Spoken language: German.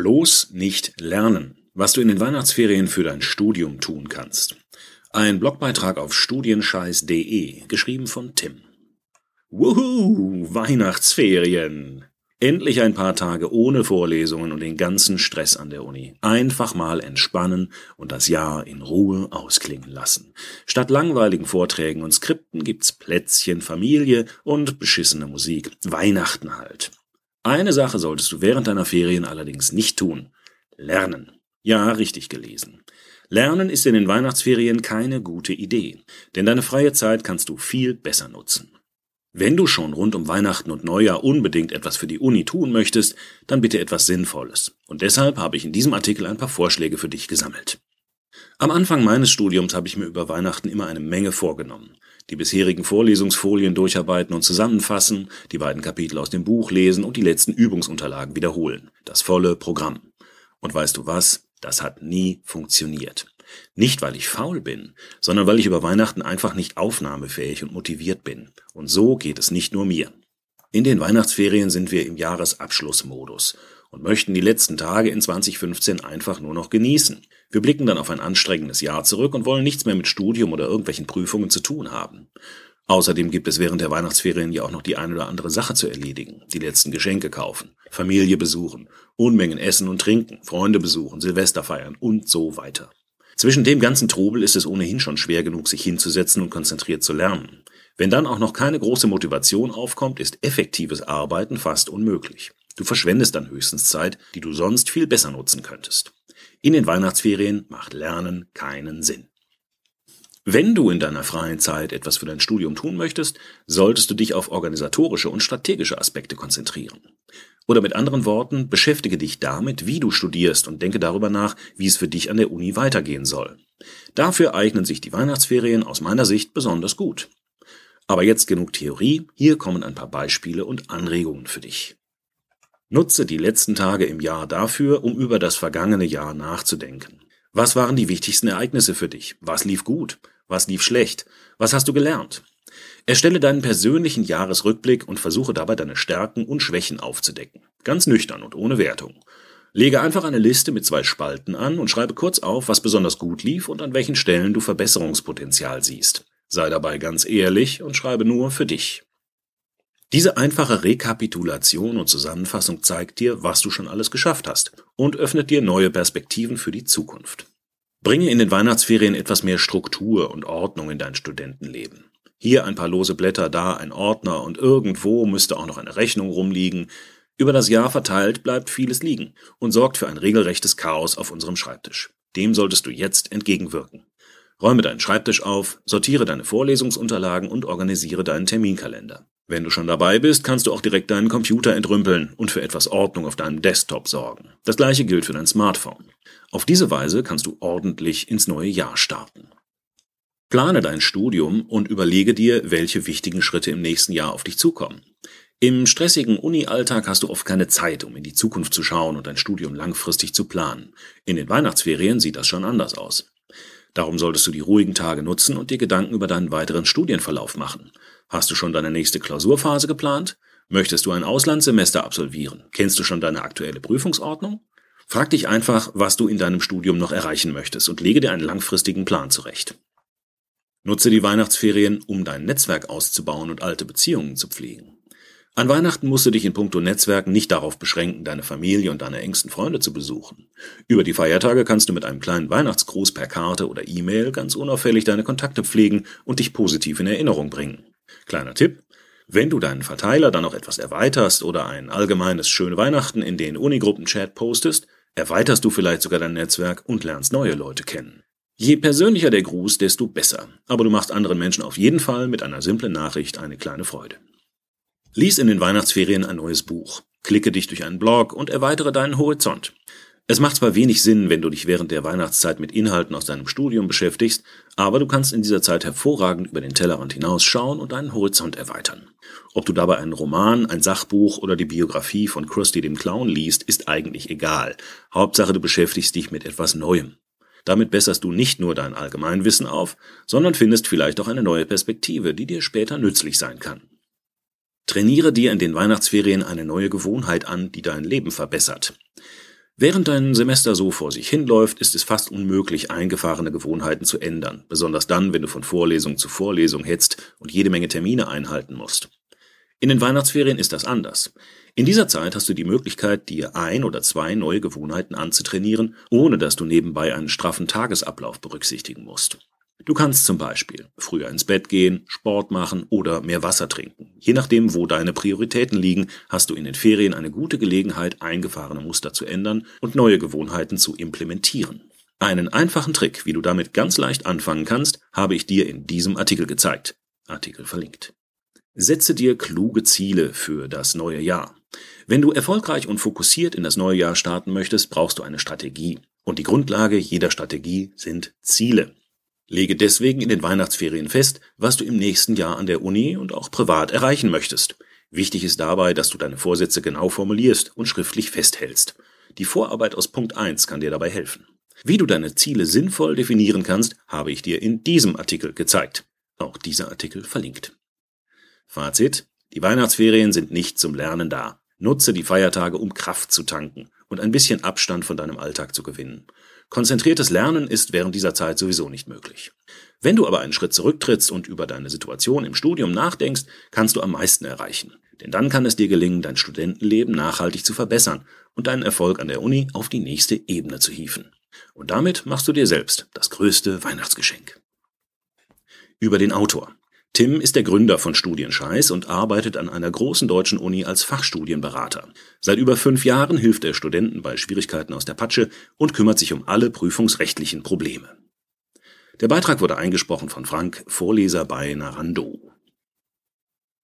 Bloß nicht lernen. Was du in den Weihnachtsferien für dein Studium tun kannst. Ein Blogbeitrag auf studienscheiß.de, geschrieben von Tim. Wuhu, Weihnachtsferien. Endlich ein paar Tage ohne Vorlesungen und den ganzen Stress an der Uni. Einfach mal entspannen und das Jahr in Ruhe ausklingen lassen. Statt langweiligen Vorträgen und Skripten gibt's Plätzchen, Familie und beschissene Musik. Weihnachten halt. Eine Sache solltest du während deiner Ferien allerdings nicht tun. Lernen. Ja, richtig gelesen. Lernen ist in den Weihnachtsferien keine gute Idee, denn deine freie Zeit kannst du viel besser nutzen. Wenn du schon rund um Weihnachten und Neujahr unbedingt etwas für die Uni tun möchtest, dann bitte etwas Sinnvolles. Und deshalb habe ich in diesem Artikel ein paar Vorschläge für dich gesammelt. Am Anfang meines Studiums habe ich mir über Weihnachten immer eine Menge vorgenommen. Die bisherigen Vorlesungsfolien durcharbeiten und zusammenfassen, die beiden Kapitel aus dem Buch lesen und die letzten Übungsunterlagen wiederholen. Das volle Programm. Und weißt du was? Das hat nie funktioniert. Nicht, weil ich faul bin, sondern weil ich über Weihnachten einfach nicht aufnahmefähig und motiviert bin. Und so geht es nicht nur mir. In den Weihnachtsferien sind wir im Jahresabschlussmodus und möchten die letzten Tage in 2015 einfach nur noch genießen. Wir blicken dann auf ein anstrengendes Jahr zurück und wollen nichts mehr mit Studium oder irgendwelchen Prüfungen zu tun haben. Außerdem gibt es während der Weihnachtsferien ja auch noch die ein oder andere Sache zu erledigen. Die letzten Geschenke kaufen, Familie besuchen, Unmengen essen und trinken, Freunde besuchen, Silvester feiern und so weiter. Zwischen dem ganzen Trubel ist es ohnehin schon schwer genug, sich hinzusetzen und konzentriert zu lernen. Wenn dann auch noch keine große Motivation aufkommt, ist effektives Arbeiten fast unmöglich. Du verschwendest dann höchstens Zeit, die du sonst viel besser nutzen könntest. In den Weihnachtsferien macht Lernen keinen Sinn. Wenn du in deiner freien Zeit etwas für dein Studium tun möchtest, solltest du dich auf organisatorische und strategische Aspekte konzentrieren. Oder mit anderen Worten, beschäftige dich damit, wie du studierst und denke darüber nach, wie es für dich an der Uni weitergehen soll. Dafür eignen sich die Weihnachtsferien aus meiner Sicht besonders gut. Aber jetzt genug Theorie, hier kommen ein paar Beispiele und Anregungen für dich. Nutze die letzten Tage im Jahr dafür, um über das vergangene Jahr nachzudenken. Was waren die wichtigsten Ereignisse für dich? Was lief gut? Was lief schlecht? Was hast du gelernt? Erstelle deinen persönlichen Jahresrückblick und versuche dabei deine Stärken und Schwächen aufzudecken. Ganz nüchtern und ohne Wertung. Lege einfach eine Liste mit zwei Spalten an und schreibe kurz auf, was besonders gut lief und an welchen Stellen du Verbesserungspotenzial siehst. Sei dabei ganz ehrlich und schreibe nur für dich. Diese einfache Rekapitulation und Zusammenfassung zeigt dir, was du schon alles geschafft hast und öffnet dir neue Perspektiven für die Zukunft. Bringe in den Weihnachtsferien etwas mehr Struktur und Ordnung in dein Studentenleben. Hier ein paar lose Blätter, da ein Ordner und irgendwo müsste auch noch eine Rechnung rumliegen. Über das Jahr verteilt bleibt vieles liegen und sorgt für ein regelrechtes Chaos auf unserem Schreibtisch. Dem solltest du jetzt entgegenwirken. Räume deinen Schreibtisch auf, sortiere deine Vorlesungsunterlagen und organisiere deinen Terminkalender. Wenn du schon dabei bist, kannst du auch direkt deinen Computer entrümpeln und für etwas Ordnung auf deinem Desktop sorgen. Das gleiche gilt für dein Smartphone. Auf diese Weise kannst du ordentlich ins neue Jahr starten. Plane dein Studium und überlege dir, welche wichtigen Schritte im nächsten Jahr auf dich zukommen. Im stressigen Uni-Alltag hast du oft keine Zeit, um in die Zukunft zu schauen und dein Studium langfristig zu planen. In den Weihnachtsferien sieht das schon anders aus. Darum solltest du die ruhigen Tage nutzen und dir Gedanken über deinen weiteren Studienverlauf machen. Hast du schon deine nächste Klausurphase geplant? Möchtest du ein Auslandssemester absolvieren? Kennst du schon deine aktuelle Prüfungsordnung? Frag dich einfach, was du in deinem Studium noch erreichen möchtest und lege dir einen langfristigen Plan zurecht. Nutze die Weihnachtsferien, um dein Netzwerk auszubauen und alte Beziehungen zu pflegen. An Weihnachten musst du dich in puncto Netzwerken nicht darauf beschränken, deine Familie und deine engsten Freunde zu besuchen. Über die Feiertage kannst du mit einem kleinen Weihnachtsgruß per Karte oder E-Mail ganz unauffällig deine Kontakte pflegen und dich positiv in Erinnerung bringen. Kleiner Tipp, wenn du deinen Verteiler dann noch etwas erweiterst oder ein allgemeines schöne Weihnachten in den Unigruppen-Chat postest, erweiterst du vielleicht sogar dein Netzwerk und lernst neue Leute kennen. Je persönlicher der Gruß, desto besser. Aber du machst anderen Menschen auf jeden Fall mit einer simplen Nachricht eine kleine Freude. Lies in den Weihnachtsferien ein neues Buch. Klicke dich durch einen Blog und erweitere deinen Horizont. Es macht zwar wenig Sinn, wenn du dich während der Weihnachtszeit mit Inhalten aus deinem Studium beschäftigst, aber du kannst in dieser Zeit hervorragend über den Tellerrand hinausschauen und deinen Horizont erweitern. Ob du dabei einen Roman, ein Sachbuch oder die Biografie von Krusty dem Clown liest, ist eigentlich egal. Hauptsache du beschäftigst dich mit etwas Neuem. Damit besserst du nicht nur dein Allgemeinwissen auf, sondern findest vielleicht auch eine neue Perspektive, die dir später nützlich sein kann. Trainiere dir in den Weihnachtsferien eine neue Gewohnheit an, die dein Leben verbessert. Während dein Semester so vor sich hinläuft, ist es fast unmöglich, eingefahrene Gewohnheiten zu ändern, besonders dann, wenn du von Vorlesung zu Vorlesung hetzt und jede Menge Termine einhalten musst. In den Weihnachtsferien ist das anders. In dieser Zeit hast du die Möglichkeit, dir ein oder zwei neue Gewohnheiten anzutrainieren, ohne dass du nebenbei einen straffen Tagesablauf berücksichtigen musst. Du kannst zum Beispiel früher ins Bett gehen, Sport machen oder mehr Wasser trinken. Je nachdem, wo deine Prioritäten liegen, hast du in den Ferien eine gute Gelegenheit, eingefahrene Muster zu ändern und neue Gewohnheiten zu implementieren. Einen einfachen Trick, wie du damit ganz leicht anfangen kannst, habe ich dir in diesem Artikel gezeigt. Artikel verlinkt. Setze dir kluge Ziele für das neue Jahr. Wenn du erfolgreich und fokussiert in das neue Jahr starten möchtest, brauchst du eine Strategie. Und die Grundlage jeder Strategie sind Ziele. Lege deswegen in den Weihnachtsferien fest, was du im nächsten Jahr an der Uni und auch privat erreichen möchtest. Wichtig ist dabei, dass du deine Vorsätze genau formulierst und schriftlich festhältst. Die Vorarbeit aus Punkt 1 kann dir dabei helfen. Wie du deine Ziele sinnvoll definieren kannst, habe ich dir in diesem Artikel gezeigt. Auch dieser Artikel verlinkt. Fazit. Die Weihnachtsferien sind nicht zum Lernen da. Nutze die Feiertage, um Kraft zu tanken und ein bisschen Abstand von deinem Alltag zu gewinnen. Konzentriertes Lernen ist während dieser Zeit sowieso nicht möglich. Wenn du aber einen Schritt zurücktrittst und über deine Situation im Studium nachdenkst, kannst du am meisten erreichen. Denn dann kann es dir gelingen, dein Studentenleben nachhaltig zu verbessern und deinen Erfolg an der Uni auf die nächste Ebene zu hieven. Und damit machst du dir selbst das größte Weihnachtsgeschenk. Über den Autor. Tim ist der Gründer von Studienscheiß und arbeitet an einer großen deutschen Uni als Fachstudienberater. Seit über fünf Jahren hilft er Studenten bei Schwierigkeiten aus der Patsche und kümmert sich um alle prüfungsrechtlichen Probleme. Der Beitrag wurde eingesprochen von Frank, Vorleser bei Narando.